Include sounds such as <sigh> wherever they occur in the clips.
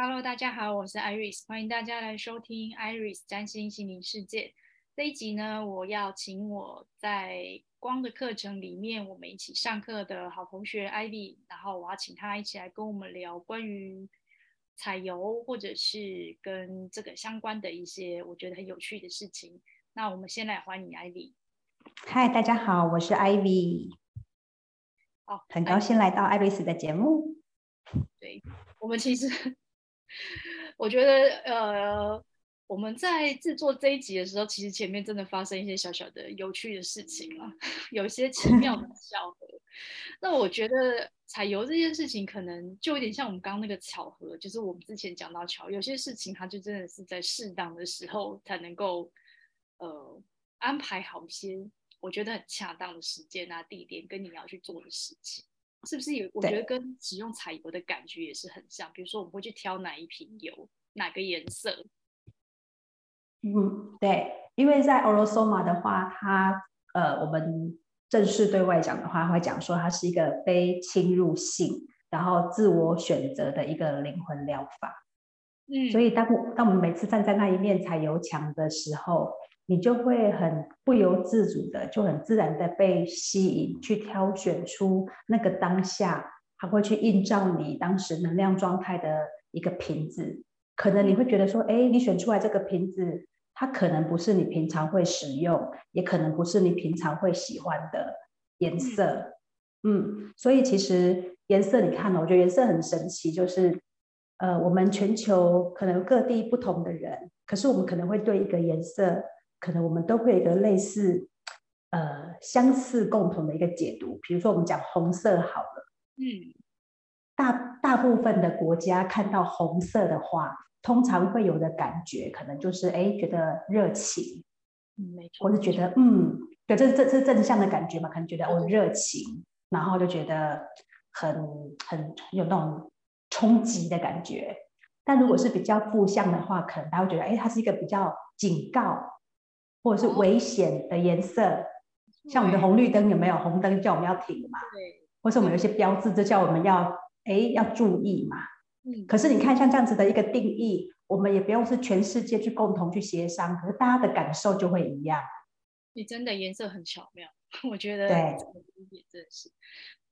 Hello，大家好，我是 Iris，欢迎大家来收听 Iris 占星心灵世界。这一集呢，我要请我在光的课程里面，我们一起上课的好同学 Ivy，然后我要请他一起来跟我们聊关于彩油或者是跟这个相关的一些我觉得很有趣的事情。那我们先来欢迎 Ivy。嗨，大家好，我是 Ivy。好，很高兴来到 Iris 的节目。对，我们其实。我觉得，呃，我们在制作这一集的时候，其实前面真的发生一些小小的有趣的事情啊，<laughs> 有一些奇妙的 <laughs> 巧合。那我觉得采油这件事情，可能就有点像我们刚刚那个巧合，就是我们之前讲到巧，有些事情它就真的是在适当的时候才能够，呃，安排好一些我觉得很恰当的时间啊、地点，跟你要去做的事情。是不是有？我觉得跟使用彩油的感觉也是很像。比如说，我们会去挑哪一瓶油，哪个颜色？嗯，对，因为在 Aurosoma 的话，它呃，我们正式对外讲的话，会讲说它是一个非侵入性，然后自我选择的一个灵魂疗法。嗯，所以当当我们每次站在那一面彩油墙的时候，你就会很不由自主的，就很自然的被吸引，去挑选出那个当下，它会去映照你当时能量状态的一个瓶子。可能你会觉得说，哎，你选出来这个瓶子，它可能不是你平常会使用，也可能不是你平常会喜欢的颜色。嗯，所以其实颜色，你看了，我觉得颜色很神奇，就是，呃，我们全球可能各地不同的人，可是我们可能会对一个颜色。可能我们都会有一个类似，呃，相似共同的一个解读。比如说，我们讲红色好了，嗯，大大部分的国家看到红色的话，通常会有的感觉，可能就是哎，觉得热情，嗯，没错，或是觉得嗯，对，这这这正向的感觉嘛，可能觉得哦热情，然后就觉得很很有那种冲击的感觉。但如果是比较负向的话，可能大家会觉得哎，它是一个比较警告。或者是危险的颜色，哦、像我们的红绿灯有没有？红灯叫我们要停嘛？对。或是我们有一些标志，就叫我们要哎要注意嘛。嗯。可是你看，像这样子的一个定义，我们也不用是全世界去共同去协商，可是大家的感受就会一样。你真的颜色很巧妙，<laughs> 我觉得。对。也真是。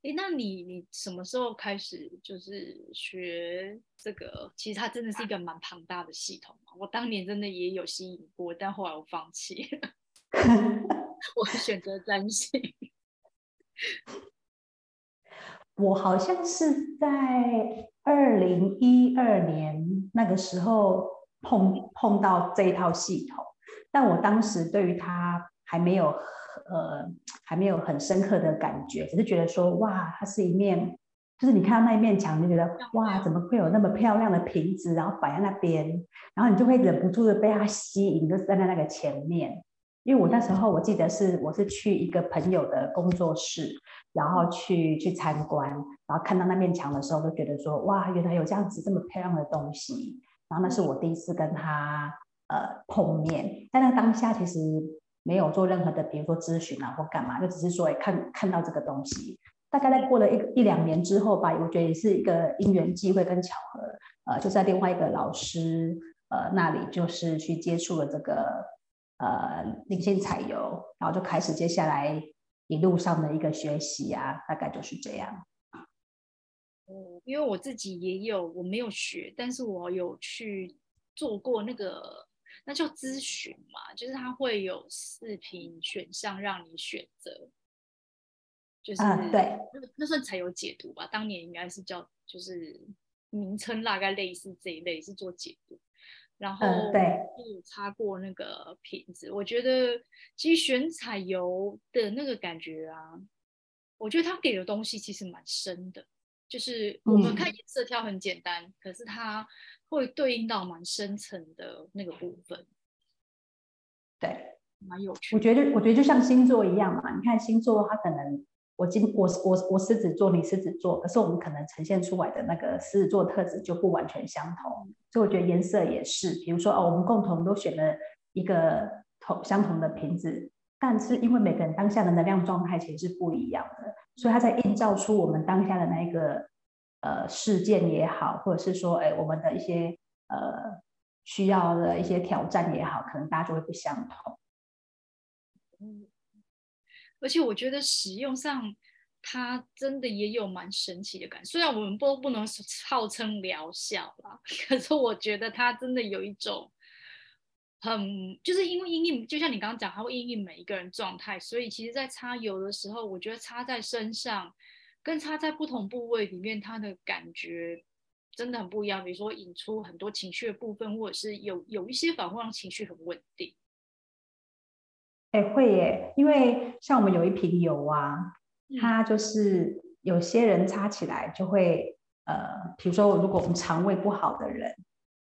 哎，那你你什么时候开始就是学这个？其实它真的是一个蛮庞大的系统。我当年真的也有吸引过，但后来我放弃了。<laughs> 我选择占星。<laughs> 我好像是在二零一二年那个时候碰碰到这一套系统，但我当时对于它还没有。呃，还没有很深刻的感觉，只是觉得说，哇，它是一面，就是你看到那一面墙，你就觉得，哇，怎么会有那么漂亮的瓶子，然后摆在那边，然后你就会忍不住的被它吸引，就站在那个前面。因为我那时候我记得是，我是去一个朋友的工作室，然后去去参观，然后看到那面墙的时候，就觉得说，哇，原来有这样子这么漂亮的东西。然后那是我第一次跟他呃碰面，在那当下其实。没有做任何的，比如说咨询啊或干嘛，就只是说看看到这个东西。大概在过了一一两年之后吧，我觉得也是一个因缘机会跟巧合，呃，就在另外一个老师呃那里，就是去接触了这个呃灵性彩油，然后就开始接下来一路上的一个学习啊，大概就是这样。嗯，因为我自己也有，我没有学，但是我有去做过那个。那叫咨询嘛，就是它会有四瓶选项让你选择，就是、嗯、对，那算才有解读吧。当年应该是叫，就是名称大概类似这一类，是做解读。然后对，有擦过那个瓶子，我觉得其实选彩油的那个感觉啊，我觉得它给的东西其实蛮深的。就是我们看颜色挑很简单，嗯、可是它。会对应到蛮深层的那个部分，对，蛮有趣。我觉得，我觉得就像星座一样嘛。你看星座，它可能我今我我我狮子座，你狮子座，可是我们可能呈现出来的那个狮子座特质就不完全相同。所以我觉得颜色也是，比如说哦，我们共同都选了一个同相同的瓶子，但是因为每个人当下的能量状态其实是不一样的，所以它在映照出我们当下的那一个呃事件也好，或者是说哎我们的一些呃需要的一些挑战也好，可能大家就会不相同。嗯，而且我觉得使用上，它真的也有蛮神奇的感觉。虽然我们都不能号称疗效啦，<laughs> 可是我觉得它真的有一种很，就是因为因应，就像你刚刚讲，它会因应每一个人状态，所以其实，在擦油的时候，我觉得擦在身上跟擦在不同部位里面，它的感觉真的很不一样。比如说引出很多情绪的部分，或者是有有一些反而会让情绪很稳定。哎，会耶，因为像我们有一瓶油啊，它就是有些人擦起来就会，呃，比如说如果我们肠胃不好的人，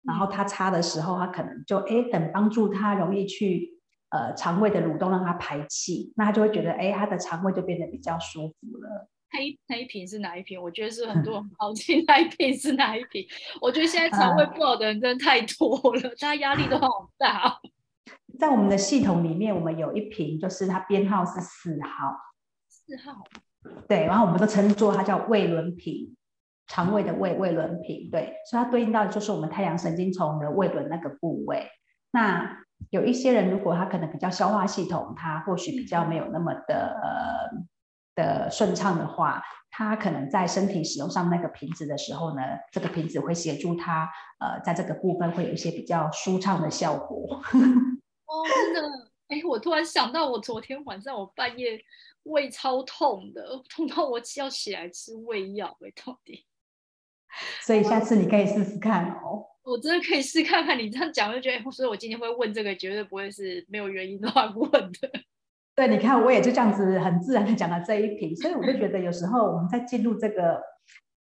然后他擦的时候，他可能就哎，很帮助他容易去呃肠胃的蠕动，让他排气，那他就会觉得哎，他的肠胃就变得比较舒服了。那一那一瓶是哪一瓶？我觉得是很多人好奇那一瓶是哪一瓶。我觉得现在肠胃不好的人真的太多了，大家压力都好大。<laughs> 在我们的系统里面，我们有一瓶，就是它编号是四号。四号。对，然后我们都称作它叫胃轮瓶，肠胃的胃，胃轮瓶。对，所以它对应到的就是我们太阳神经丛的胃轮那个部位。那有一些人，如果他可能比较消化系统，他或许比较没有那么的呃的顺畅的话，他可能在身体使用上那个瓶子的时候呢，这个瓶子会协助他呃在这个部分会有一些比较舒畅的效果。<laughs> 哦，真的，哎，我突然想到，我昨天晚上我半夜胃超痛的，痛到我要起来吃胃药，哎，到底。所以下次你可以试试看哦。我真的可以试看看，你这样讲就觉得，所以我今天会问这个，绝对不会是没有原因乱问的。对，你看，我也就这样子很自然的讲了这一瓶，所以我就觉得有时候我们在进入这个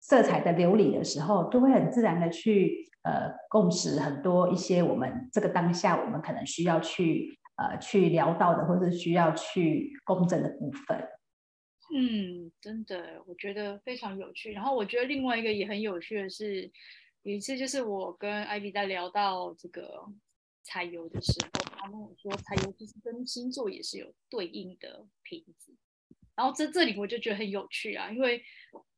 色彩的流里的时候，都会很自然的去。呃，共识很多一些我们这个当下我们可能需要去呃去聊到的，或者需要去公正的部分。嗯，真的，我觉得非常有趣。然后我觉得另外一个也很有趣的是，有一次就是我跟 Ivy 在聊到这个彩油的时候，他跟我说彩油就是跟星座也是有对应的瓶子。然后在这里我就觉得很有趣啊，因为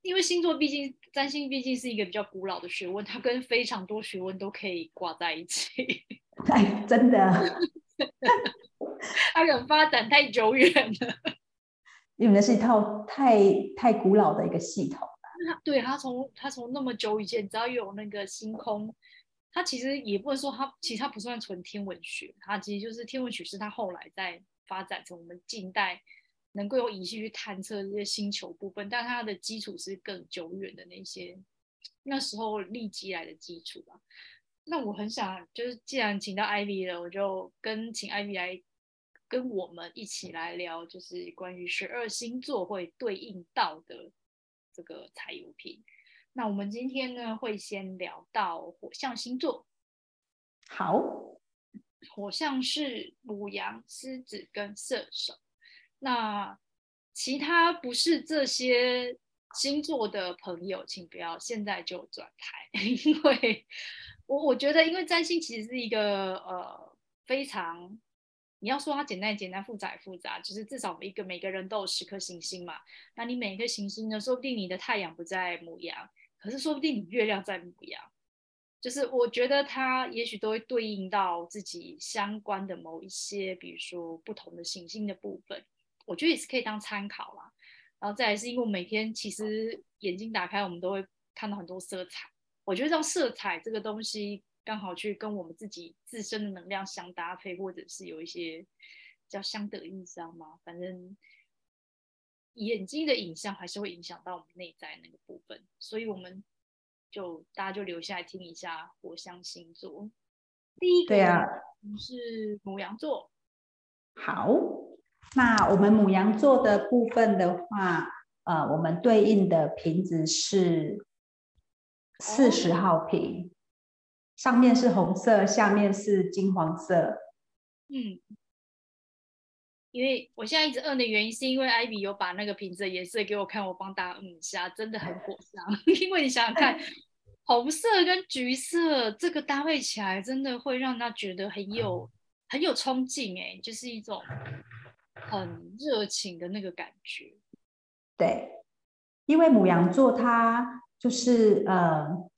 因为星座毕竟占星毕竟是一个比较古老的学问，它跟非常多学问都可以挂在一起。<laughs> 哎，真的，<laughs> 它可能发展太久远了，<laughs> 因为那是一套太太古老的一个系统。对，它从它从那么久以前，只要有那个星空，它其实也不能说它其实它不算纯天文学，它其实就是天文学是它后来在发展成我们近代。能够用仪器去探测这些星球部分，但它的基础是更久远的那些那时候立基来的基础吧。那我很想，就是既然请到 Ivy 了，我就跟请 Ivy 来跟我们一起来聊，就是关于十二星座会对应到的这个彩油瓶。那我们今天呢，会先聊到火象星座。好，火象是母羊、狮子跟射手。那其他不是这些星座的朋友，请不要现在就转台，<laughs> 因为我我觉得，因为占星其实是一个呃非常，你要说它简单也简单，复杂也复杂，就是至少每一个每个人都有十颗行星嘛。那你每一个行星呢，说不定你的太阳不在母羊，可是说不定你月亮在母羊，就是我觉得它也许都会对应到自己相关的某一些，比如说不同的行星的部分。我觉得也是可以当参考啦，然后再来是因为我每天其实眼睛打开，我们都会看到很多色彩。我觉得让色彩这个东西刚好去跟我们自己自身的能量相搭配，或者是有一些叫相得益彰嘛。反正眼睛的影像还是会影响到我们内在那个部分，所以我们就大家就留下来听一下火象星座。第一个是牡羊座，好。那我们牡羊座的部分的话，呃，我们对应的瓶子是四十号瓶，上面是红色，下面是金黄色。嗯，因为我现在一直摁的原因，是因为艾比有把那个瓶子的颜色给我看，我帮大家摁一下，真的很火象。<laughs> 因为你想想看，红色跟橘色这个搭配起来，真的会让他觉得很有很有冲劲，哎，就是一种。很热情的那个感觉，对，因为母羊座它就是呃，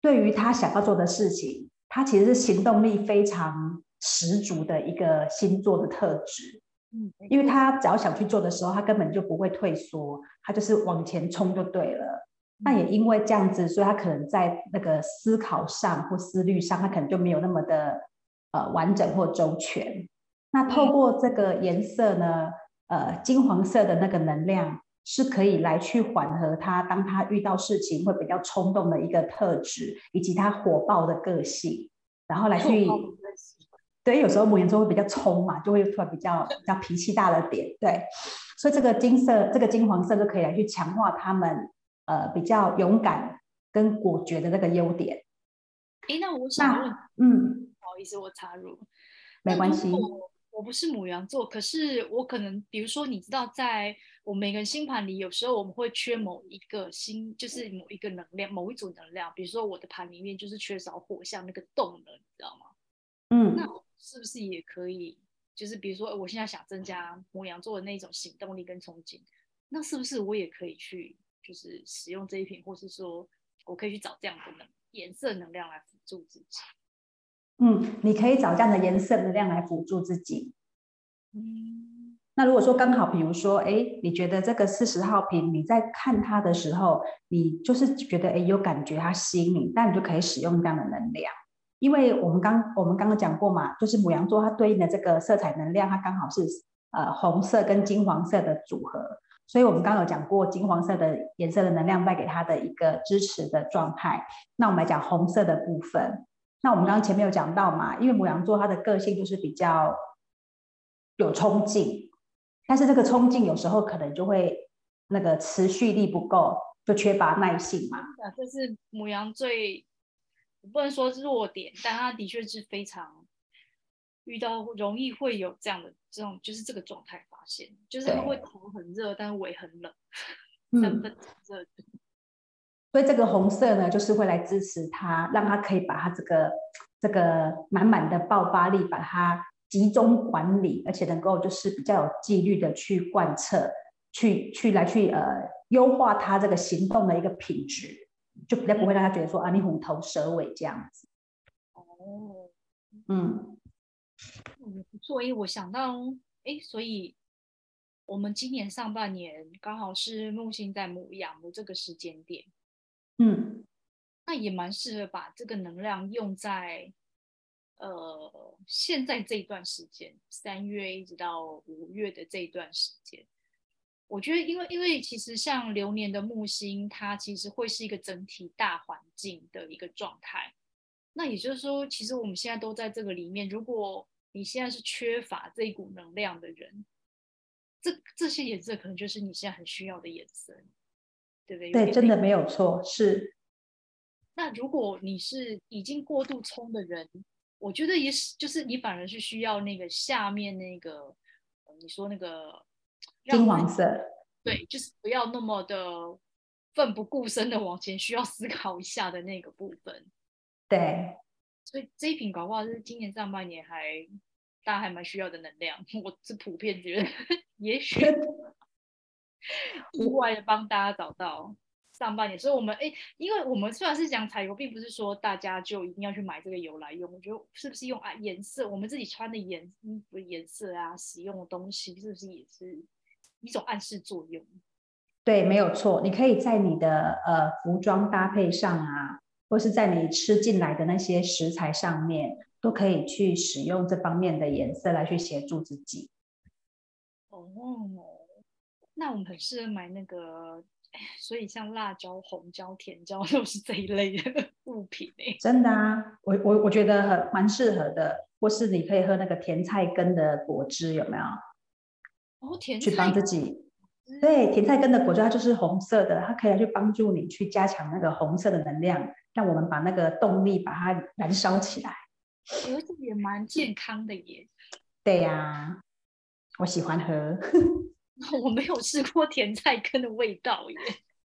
对于他想要做的事情，他其实是行动力非常十足的一个星座的特质。嗯，因为他只要想去做的时候，他根本就不会退缩，他就是往前冲就对了。那也因为这样子，所以他可能在那个思考上或思虑上，他可能就没有那么的呃完整或周全。那透过这个颜色呢，呃，金黄色的那个能量是可以来去缓和他当他遇到事情会比较冲动的一个特质，以及他火爆的个性，然后来去。对，有时候母羊座会比较冲嘛，就会突然比较比较脾气大了点。对，所以这个金色，这个金黄色就可以来去强化他们呃比较勇敢跟果决的那个优点。哎，那我想问，嗯，不好意思，我插入，没关系。我我不是母羊座，可是我可能，比如说，你知道，在我每个人星盘里，有时候我们会缺某一个星，就是某一个能量，某一组能量。比如说我的盘里面就是缺少火象那个动能，你知道吗？嗯，那。是不是也可以？就是比如说，我现在想增加摩羊座的那种行动力跟憧憬，那是不是我也可以去，就是使用这一瓶，或是说我可以去找这样的能颜色能量来辅助自己？嗯，你可以找这样的颜色能量来辅助自己。嗯，那如果说刚好，比如说，哎，你觉得这个四十号瓶，你在看它的时候，你就是觉得哎有感觉，它吸引你，那你就可以使用这样的能量。因为我们刚我们刚刚讲过嘛，就是牡羊座它对应的这个色彩能量，它刚好是呃红色跟金黄色的组合，所以我们刚有讲过金黄色的颜色的能量带给它的一个支持的状态。那我们来讲红色的部分，那我们刚刚前面有讲到嘛，因为母羊座它的个性就是比较有冲劲，但是这个冲劲有时候可能就会那个持续力不够，就缺乏耐性嘛。这是母羊最。不能说是弱点，但他的确是非常遇到容易会有这样的这种，就是这个状态发现，就是他会头很热，但是尾很冷，三分热。所以这个红色呢，就是会来支持他，让他可以把他这个这个满满的爆发力，把它集中管理，而且能够就是比较有纪律的去贯彻，去去来去呃优化他这个行动的一个品质。就比较不会让他觉得说啊，你虎头蛇尾这样子。哦，嗯，所以我想到，哎，所以我们今年上半年刚好是木星在母羊的这个时间点，嗯，那也蛮适合把这个能量用在呃现在这一段时间，三月一直到五月的这一段时间。我觉得，因为因为其实像流年的木星，它其实会是一个整体大环境的一个状态。那也就是说，其实我们现在都在这个里面。如果你现在是缺乏这一股能量的人，这这些颜色可能就是你现在很需要的颜色，对不对？对，真的没有错，是。那如果你是已经过度冲的人，我觉得也是，就是你反而是需要那个下面那个，你说那个。金黄色，对，就是不要那么的奋不顾身的往前，需要思考一下的那个部分。对，所以这一瓶搞不好是今年上半年还大家还蛮需要的能量。<laughs> 我是普遍觉得，<laughs> 也许意外的帮大家找到上半年。所以我们哎，因为我们虽然是讲彩油，并不是说大家就一定要去买这个油来用。我觉得是不是用啊颜色，我们自己穿的颜衣服颜色啊，使用的东西是不是也是？一种暗示作用，对，没有错。你可以在你的呃服装搭配上啊，或是在你吃进来的那些食材上面，都可以去使用这方面的颜色来去协助自己。哦，那我们很适合买那个，所以像辣椒、红椒、甜椒 <laughs> 都是这一类的物品哎。真的啊，我我我觉得很蛮适合的，或是你可以喝那个甜菜根的果汁，有没有？哦，甜去帮自己，对，甜菜根的果汁它就是红色的，它可以去帮助你去加强那个红色的能量，让我们把那个动力把它燃烧起来。而且也蛮健康的耶。对呀、啊，我喜欢喝。<laughs> 我没有吃过甜菜根的味道耶，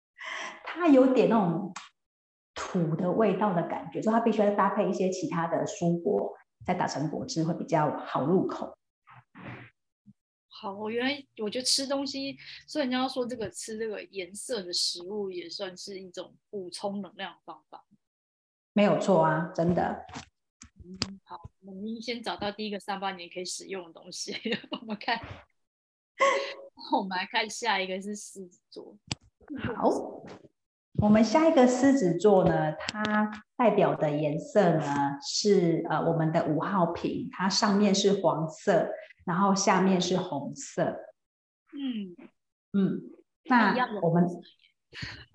<laughs> 它有点那种土的味道的感觉，所以它必须要搭配一些其他的蔬果，再打成果汁会比较好入口。好，我原来我觉得吃东西，所以人家说这个吃这个颜色的食物也算是一种补充能量的方法。没有错啊，真的。嗯，好，我们先找到第一个上半年可以使用的东西，<laughs> 我们看。<laughs> 我们来看下一个是狮子座。好，我们下一个狮子座呢，它代表的颜色呢是呃我们的五号瓶，它上面是黄色，然后下面是红色。嗯嗯，那我们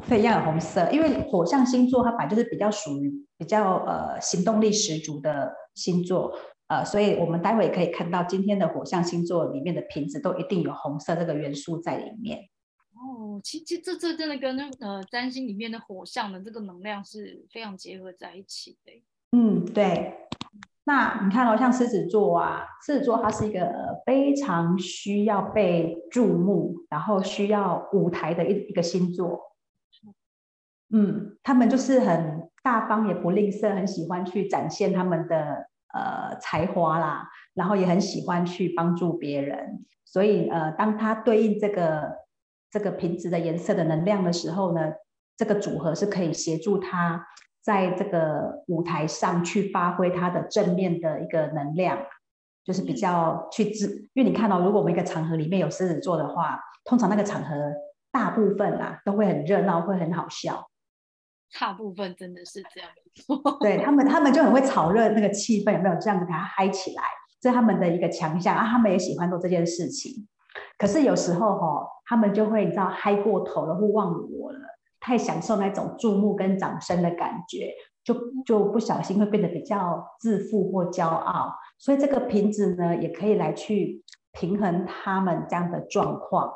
对，一样有红色，因为火象星座它本来就是比较属于比较呃行动力十足的星座，呃，所以我们待会可以看到今天的火象星座里面的瓶子都一定有红色这个元素在里面。哦，其实这这真的跟那呃占星里面的火象的这个能量是非常结合在一起的。嗯，对。那你看哦，像狮子座啊，狮子座它是一个非常需要被注目，然后需要舞台的一一个星座。嗯，他们就是很大方，也不吝啬，很喜欢去展现他们的呃才华啦，然后也很喜欢去帮助别人。所以呃，当他对应这个这个瓶子的颜色的能量的时候呢，这个组合是可以协助他。在这个舞台上去发挥他的正面的一个能量，就是比较去自，因为你看到，如果我们一个场合里面有狮子座的话，通常那个场合大部分啊都会很热闹，会很好笑。大部分真的是这样，<laughs> 对他们，他们就很会炒热那个气氛，有没有这样子给他嗨起来？这是他们的一个强项啊，他们也喜欢做这件事情。可是有时候哈、哦，他们就会你知道嗨过头了，或忘了我了。太享受那种注目跟掌声的感觉，就就不小心会变得比较自负或骄傲。所以这个瓶子呢，也可以来去平衡他们这样的状况。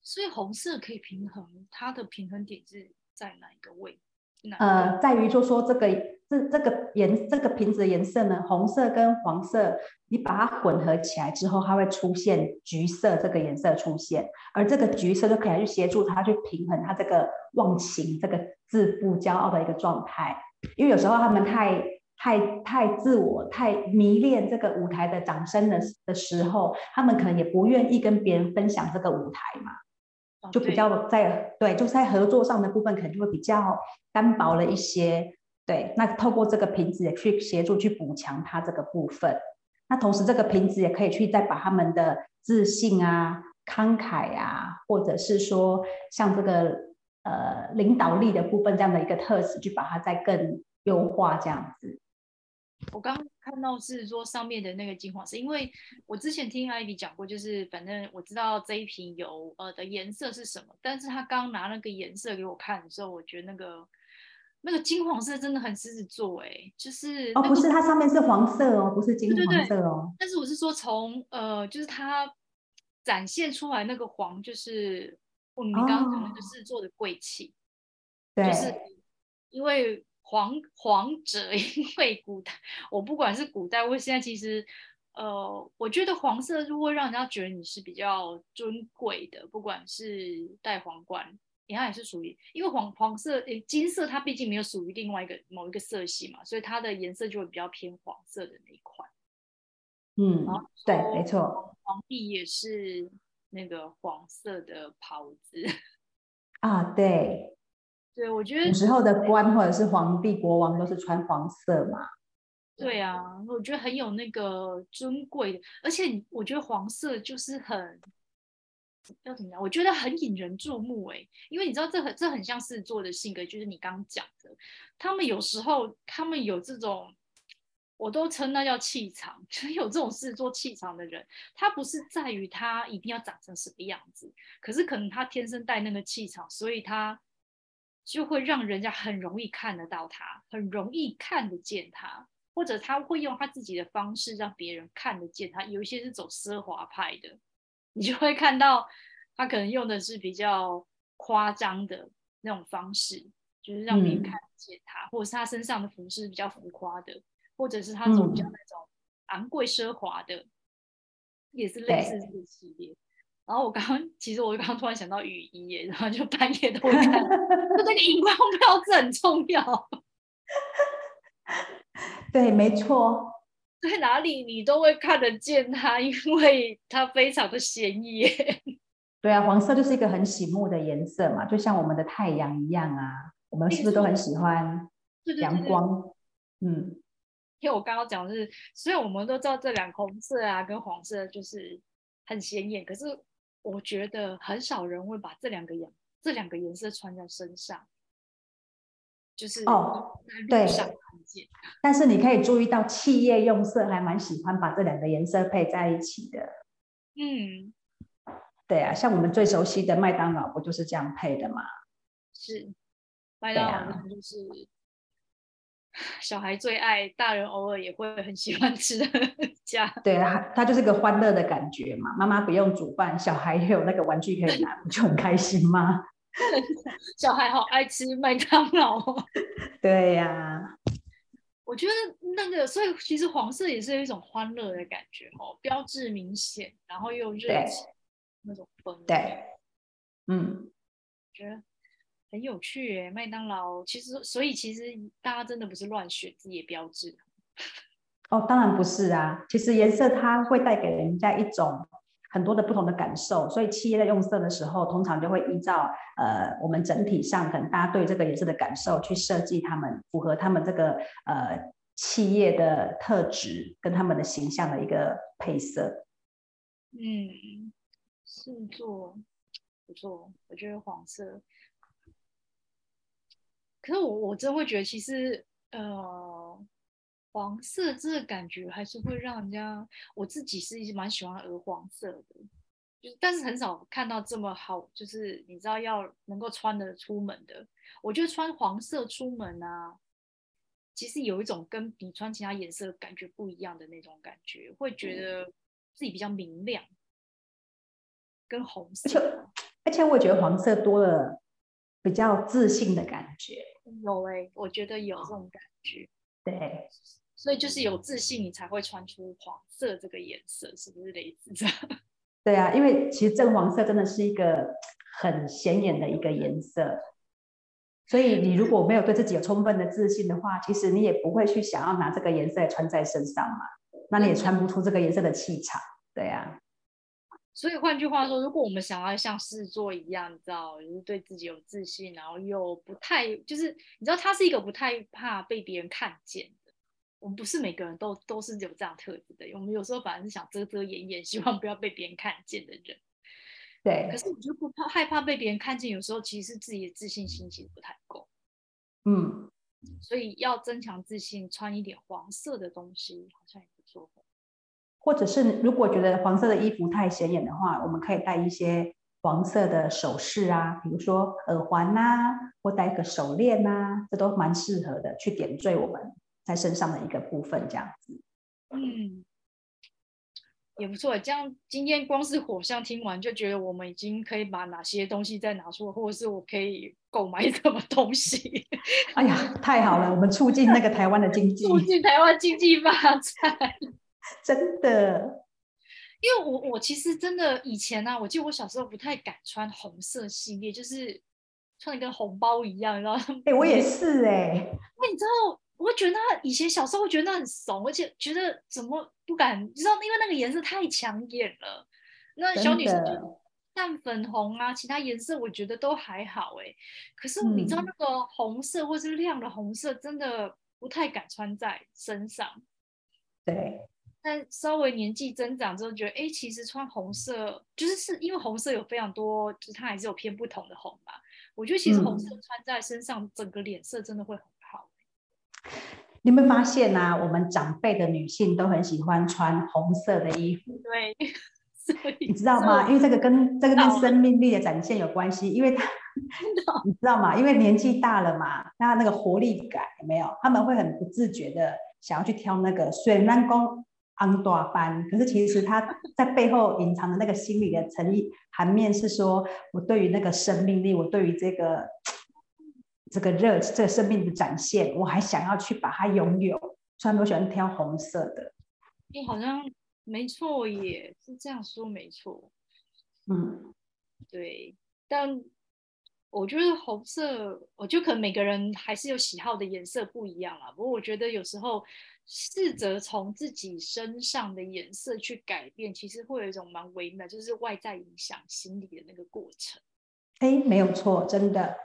所以红色可以平衡，它的平衡点是在哪一个位？呃，在于就说这个。这这个颜这个瓶子的颜色呢，红色跟黄色，你把它混合起来之后，它会出现橘色这个颜色出现，而这个橘色就可以去协助它去平衡它这个忘情、这个自负、骄傲的一个状态。因为有时候他们太太太自我、太迷恋这个舞台的掌声的的时候，他们可能也不愿意跟别人分享这个舞台嘛，就比较在对，就在合作上的部分可能就会比较单薄了一些。对，那透过这个瓶子也去协助去补强它这个部分。那同时，这个瓶子也可以去再把他们的自信啊、慷慨啊，或者是说像这个呃领导力的部分这样的一个特质，去把它再更优化这样子。我刚刚看到是说上面的那个金黄色，因为我之前听 Ivy 讲过，就是反正我知道这一瓶油呃的颜色是什么，但是他刚拿那个颜色给我看的时候，我觉得那个。那个金黄色真的很狮子座哎、欸，就是、那个、哦，不是，它上面是黄色哦，不是金黄色哦。对对对，但是我是说从呃，就是它展现出来那个黄，就是我们刚刚讲那个狮子座的贵气，对、哦，就是因为黄 <laughs> 黄者，因为古代我不管是古代或现在，其实呃，我觉得黄色就会让人家觉得你是比较尊贵的，不管是戴皇冠。它也是属于，因为黄黄色诶，金色它毕竟没有属于另外一个某一个色系嘛，所以它的颜色就会比较偏黄色的那一块。嗯，对，没错。皇帝也是那个黄色的袍子。<laughs> 啊，对。对，我觉得古时候的官或者是皇帝、国王都是穿黄色嘛。对啊，我觉得很有那个尊贵的，而且我觉得黄色就是很。要怎么样？我觉得很引人注目哎，因为你知道这很这很像狮子座的性格，就是你刚刚讲的，他们有时候他们有这种，我都称那叫气场，<laughs> 就是有这种狮子座气场的人，他不是在于他一定要长成什么样子，可是可能他天生带那个气场，所以他就会让人家很容易看得到他，很容易看得见他，或者他会用他自己的方式让别人看得见他。有一些是走奢华派的。你就会看到，他可能用的是比较夸张的那种方式，就是让别人看见他，嗯，或者是他身上的服饰比较浮夸的，或者是他走比较那种昂贵奢华的，嗯，也是类似这个系列。然后我刚刚，其实我刚刚突然想到雨衣耶，然后就半夜都会看，就那个荧光标志很重要。<laughs> 对，没错。在哪里你都会看得见它，因为它非常的显眼。对啊，黄色就是一个很醒目的颜色嘛，就像我们的太阳一样啊。我们是不是都很喜欢阳光？对对对对嗯，因为我刚刚讲的是，所以我们都知道这两红色啊跟黄色就是很显眼，可是我觉得很少人会把这两个颜这两个颜色穿在身上，就是哦，对，但是你可以注意到，企业用色还蛮喜欢把这两个颜色配在一起的。嗯。对啊，像我们最熟悉的麦当劳不就是这样配的吗？是，麦当劳就是 <sighs> 小孩最爱，大人偶尔也会很喜欢吃的家。对啊，它就是个欢乐的感觉嘛。妈妈不用煮饭，小孩也有那个玩具可以拿，不就很开心吗？<laughs> 小孩好爱吃麦当劳。<laughs> 对呀、啊，我觉得那个，所以其实黄色也是一种欢乐的感觉哦，标志明显，然后又热情。那种氛围，对，嗯，觉得很有趣耶。麦当劳其实，所以其实大家真的不是乱选自己的标志。哦，当然不是啊。其实颜色它会带给人家一种很多的不同的感受，所以企业在用色的时候，通常就会依照呃我们整体上可能大家对这个颜色的感受去设计他们符合他们这个呃企业的特质跟他们的形象的一个配色。嗯。制作不错，我觉得黄色。可是我我真会觉得，其实呃，黄色这个感觉还是会让人家，我自己是蛮喜欢鹅黄色的，就是但是很少看到这么好，就是你知道要能够穿的出门的。我觉得穿黄色出门啊，其实有一种跟你穿其他颜色感觉不一样的那种感觉，会觉得自己比较明亮。跟红色，而且而且我觉得黄色多了比较自信的感觉。有哎、欸，我觉得有这种感觉。对，所以就是有自信，你才会穿出黄色这个颜色，是不是类似这样？<laughs> 对啊，因为其实正黄色真的是一个很显眼的一个颜色，所以你如果没有对自己有充分的自信的话，其实你也不会去想要拿这个颜色穿在身上嘛，那你也穿不出这个颜色的气场。对啊。所以换句话说，如果我们想要像狮子座一样，你知道，就是对自己有自信，然后又不太，就是你知道，他是一个不太怕被别人看见的。我们不是每个人都都是有这样特质的，我们有时候反而是想遮遮掩掩，<laughs> 希望不要被别人看见的人。对。可是我就不怕害怕被别人看见，有时候其实是自己的自信心其实不太够。嗯。所以要增强自信，穿一点黄色的东西，好像也不错。或者是如果觉得黄色的衣服太显眼的话，我们可以戴一些黄色的首饰啊，比如说耳环啊，或戴一个手链啊，这都蛮适合的，去点缀我们在身上的一个部分，这样子。嗯，也不错。这样今天光是火象听完，就觉得我们已经可以把哪些东西再拿出来，或者是我可以购买什么东西。哎呀，太好了，我们促进那个台湾的经济，促进台湾经济发展。<laughs> 真的，因为我我其实真的以前呢、啊，我记得我小时候不太敢穿红色系列，就是穿的跟红包一样，你知道吗？哎、欸，我也是哎、欸。那你知道，我会觉得那以前小时候会觉得那很怂，而且觉得怎么不敢，你知道，因为那个颜色太抢眼了。那小女生就淡粉红啊，其他颜色我觉得都还好哎。可是你知道那个红色或是亮的红色，真的不太敢穿在身上。对。但稍微年纪增长之后，觉得哎，其实穿红色就是是因为红色有非常多，就是它还是有偏不同的红吧。我觉得其实红色穿在身上，嗯、整个脸色真的会。你有没有发现啊？我们长辈的女性都很喜欢穿红色的衣服。<laughs> 对，你知道吗？因为这个跟这个跟生命力的展现有关系，因为他你知道吗？因为年纪大了嘛，那那个活力感有没有？他们会很不自觉的想要去挑那个水蓝光。安大班，可是其实他在背后隐藏的那个心理的诚意含面是说，我对于那个生命力，我对于这个这个热，这个生命的展现，我还想要去把它拥有。虽然我喜欢挑红色的。你好像没错耶，是这样说没错。嗯，对，但我觉得红色，我觉得可能每个人还是有喜好的颜色不一样啦。不过我觉得有时候试着从自己身上的颜色去改变，其实会有一种蛮微妙，就是外在影响心理的那个过程。哎，没有错，真的。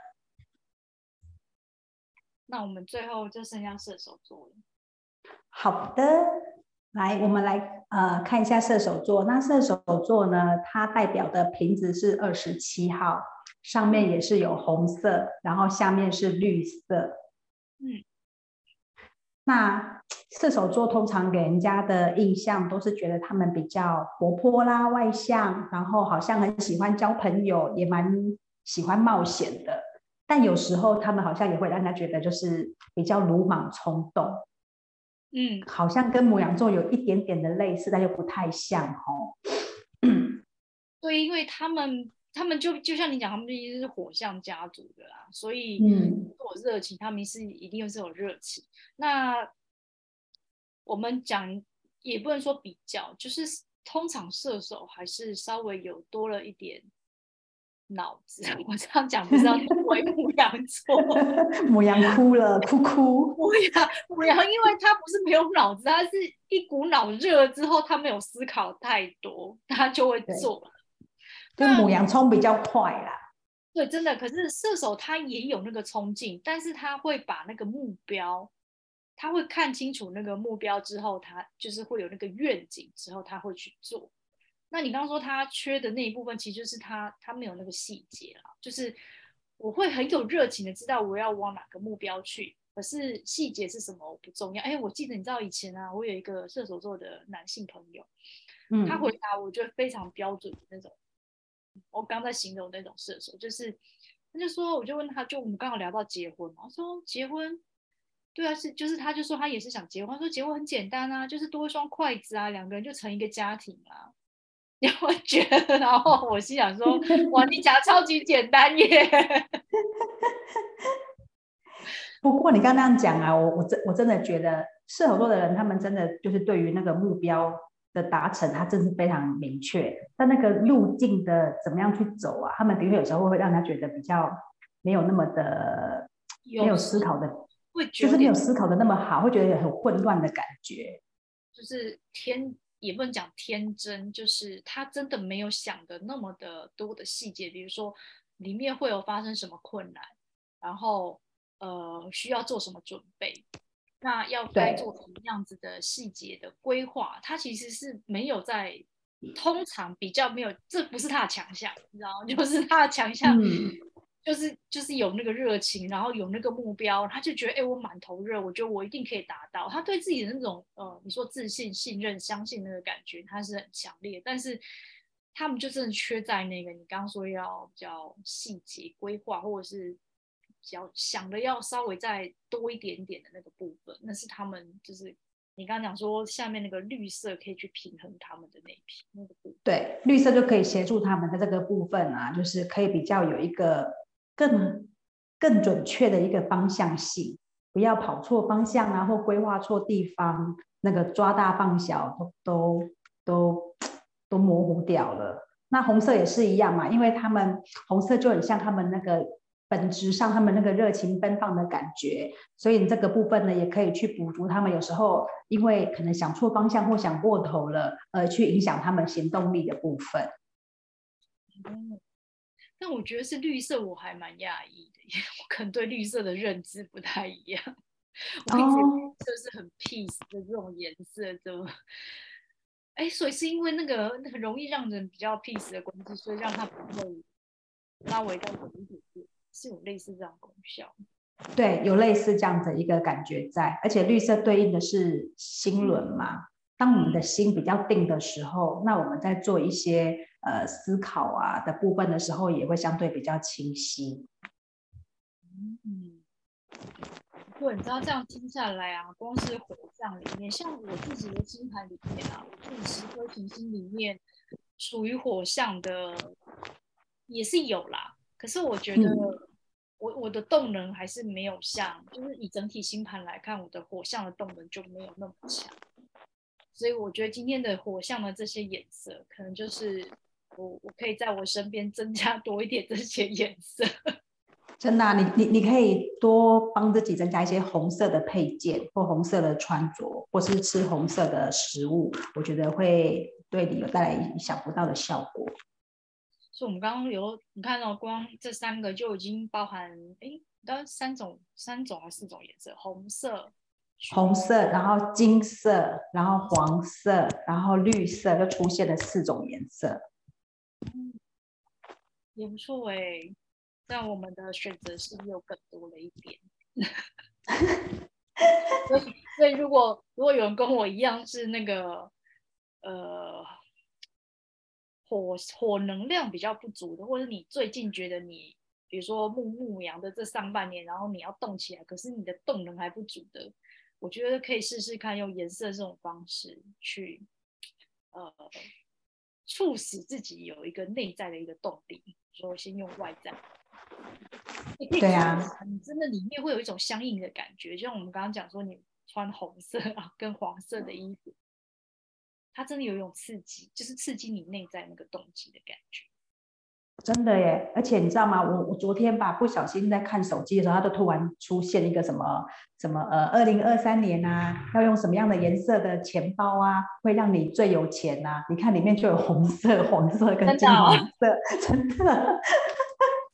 那我们最后就剩下射手座了。好的，来，我们来呃看一下射手座。那射手座呢，它代表的瓶子是二十七号。上面也是有红色，然后下面是绿色。嗯，那射手座通常给人家的印象都是觉得他们比较活泼啦、外向，然后好像很喜欢交朋友，也蛮喜欢冒险的。但有时候他们好像也会让他觉得就是比较鲁莽冲动。嗯，好像跟母羊座有一点点的类似，但又不太像哦。<clears throat> 对，因为他们。他们就就像你讲，他们就一直是火象家族的啦，所以嗯，有热情，他们是一定是有热情。那我们讲也不能说比较，就是通常射手还是稍微有多了一点脑子。我这样讲不知道你会 <laughs> 牡羊座，<laughs> 母羊哭了，哭哭。母羊母羊，因为他不是没有脑子，他是一股脑热了之后，他没有思考太多，他就会做了。就母羊冲比较快啦，对，真的。可是射手他也有那个冲劲，但是他会把那个目标，他会看清楚那个目标之后，他就是会有那个愿景之后，他会去做。那你刚刚说他缺的那一部分，其实就是他他没有那个细节了。就是我会很有热情的知道我要往哪个目标去，可是细节是什么我不重要。哎，我记得你知道以前啊，我有一个射手座的男性朋友，嗯，他回答我觉得非常标准的那种。我刚在形容那种射手，就是他就说，我就问他，就我们刚好聊到结婚嘛，我说结婚，对啊，是就是他就说他也是想结婚，他说结婚很简单啊，就是多一双筷子啊，两个人就成一个家庭啊。<laughs> 你会觉得，然后我心想说，哇，你讲的超级简单耶。不过你刚刚那样讲啊，我我真我真的觉得射手座的人，他们真的就是对于那个目标。的达成，他真是非常明确。但那个路径的怎么样去走啊？他们的确有时候会让他觉得比较没有那么的没有思考的，会就是没有思考的那么好，会觉得很混乱的感觉。就是天也不能讲天真，就是他真的没有想的那么的多的细节，比如说里面会有发生什么困难，然后呃需要做什么准备。那要该做什么样子的细节的规划，他其实是没有在，通常比较没有，这不是他的强项，你知道吗？<laughs> 就是他的强项，就是就是有那个热情，然后有那个目标，他就觉得，哎，我满头热，我觉得我一定可以达到。他对自己的那种，呃，你说自信、信任、相信那个感觉，他是很强烈。但是他们就真的缺在那个，你刚刚说要比较细节规划，或者是。比较想的要稍微再多一点点的那个部分，那是他们就是你刚刚讲说下面那个绿色可以去平衡他们的那批那个部分。对，绿色就可以协助他们的这个部分啊，就是可以比较有一个更更准确的一个方向性，不要跑错方向啊，或规划错地方，那个抓大放小都都都都模糊掉了。那红色也是一样嘛，因为他们红色就很像他们那个。本质上，他们那个热情奔放的感觉，所以这个部分呢，也可以去补足他们有时候因为可能想错方向或想过头了，而去影响他们行动力的部分。但我觉得是绿色，我还蛮讶异的，因为我可能对绿色的认知不太一样。我一直绿色是很 peace 的这种颜色，就哎，所以是因为那个很容易让人比较 peace 的关系，所以让它不会拉围到我一点点。是有类似这样功效，对，有类似这样的一个感觉在，而且绿色对应的是心轮嘛。当我们的心比较定的时候，那我们在做一些呃思考啊的部分的时候，也会相对比较清晰。嗯，对，你知道这样听下来啊，光是火象里面，像我自己的星盘里面啊，我自己十颗行星里面属于火象的也是有啦。可是我觉得我我的动能还是没有像，就是以整体星盘来看，我的火象的动能就没有那么强。所以我觉得今天的火象的这些颜色，可能就是我我可以在我身边增加多一点这些颜色。<laughs> 真的、啊，你你你可以多帮自己增加一些红色的配件，或红色的穿着，或是吃红色的食物，我觉得会对你有带来意想不到的效果。所以，我们刚刚有你看到光这三个就已经包含，哎，刚三种、三种还是四种颜色？红色、红色，然后金色，然后黄色，然后绿色，就出现了四种颜色。嗯，也不错哎。但我们的选择是不是又更多了一点？<laughs> 所以，所以如果如果有人跟我一样是那个呃火火能量比较不足的，或者你最近觉得你比如说木木羊的这上半年，然后你要动起来，可是你的动能还不足的，我觉得可以试试看用颜色这种方式去呃促使自己有一个内在的一个动力，说先用外在。对啊，你真的里面会有一种相应的感觉，就像我们刚刚讲说，你穿红色 <laughs> 啊跟黄色的衣服，它真的有一种刺激，就是刺激你内在那个动机的感觉。真的耶，而且你知道吗？我我昨天吧，不小心在看手机的时候，它都突然出现一个什么什么呃，二零二三年啊，要用什么样的颜色的钱包啊，会让你最有钱啊？你看里面就有红色、黄色跟金黄色，真的。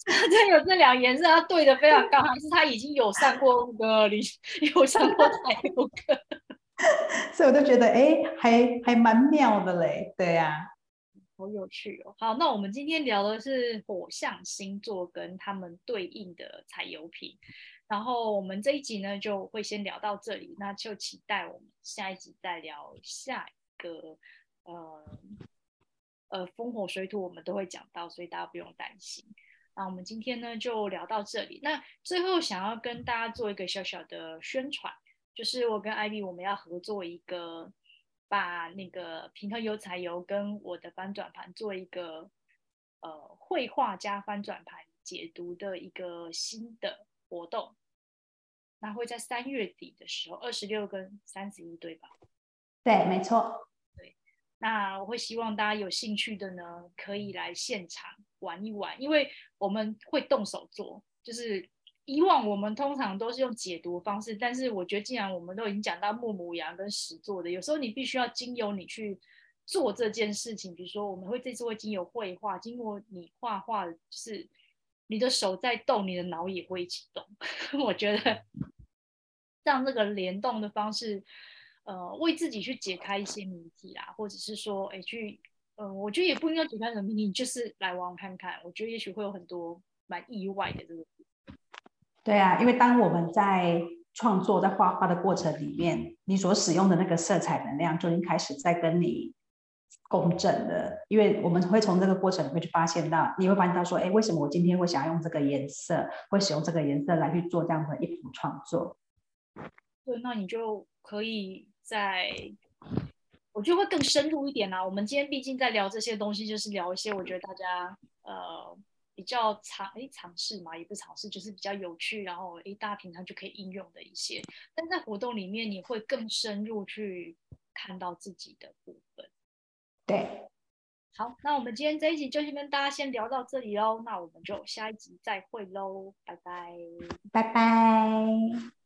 真的这有这两颜色，它对的非常高，还是他已经有上过那个，你有上过台有课，<laughs> 所以我就觉得，哎，还还蛮妙的嘞。对呀、啊，好有趣哦。好，那我们今天聊的是火象星座跟他们对应的彩油品，然后我们这一集呢就会先聊到这里，那就期待我们下一集再聊下一个，呃呃，风火水土我们都会讲到，所以大家不用担心。那我们今天呢就聊到这里。那最后想要跟大家做一个小小的宣传，就是我跟 Ivy 我们要合作一个，把那个平衡油彩油跟我的翻转盘做一个呃绘画加翻转盘解读的一个新的活动。那会在三月底的时候，二十六跟三十一，对吧？对，没错。对，那我会希望大家有兴趣的呢，可以来现场。玩一玩，因为我们会动手做。就是以往我们通常都是用解读方式，但是我觉得既然我们都已经讲到木母羊跟石座的，有时候你必须要经由你去做这件事情。比如说，我们会这次会经由绘画，经过你画画，就是你的手在动，你的脑也会一起动。<laughs> 我觉得让这个联动的方式，呃，为自己去解开一些谜题啦，或者是说，哎，去。嗯，我觉得也不应该解开什么谜题，就是来玩玩看看。我觉得也许会有很多蛮意外的这个。对啊，因为当我们在创作、在画画的过程里面，你所使用的那个色彩能量就已经开始在跟你共振了。因为我们会从这个过程里面去发现到，你会发现到说，哎，为什么我今天会想要用这个颜色，会使用这个颜色来去做这样的一幅创作？对，那你就可以在。我觉得会更深入一点啦、啊。我们今天毕竟在聊这些东西，就是聊一些我觉得大家呃比较尝诶尝试嘛，也不尝试，就是比较有趣，然后诶大家平常就可以应用的一些。但在活动里面，你会更深入去看到自己的部分。对，好，那我们今天这一集就先跟大家先聊到这里喽。那我们就下一集再会喽，拜拜，拜拜。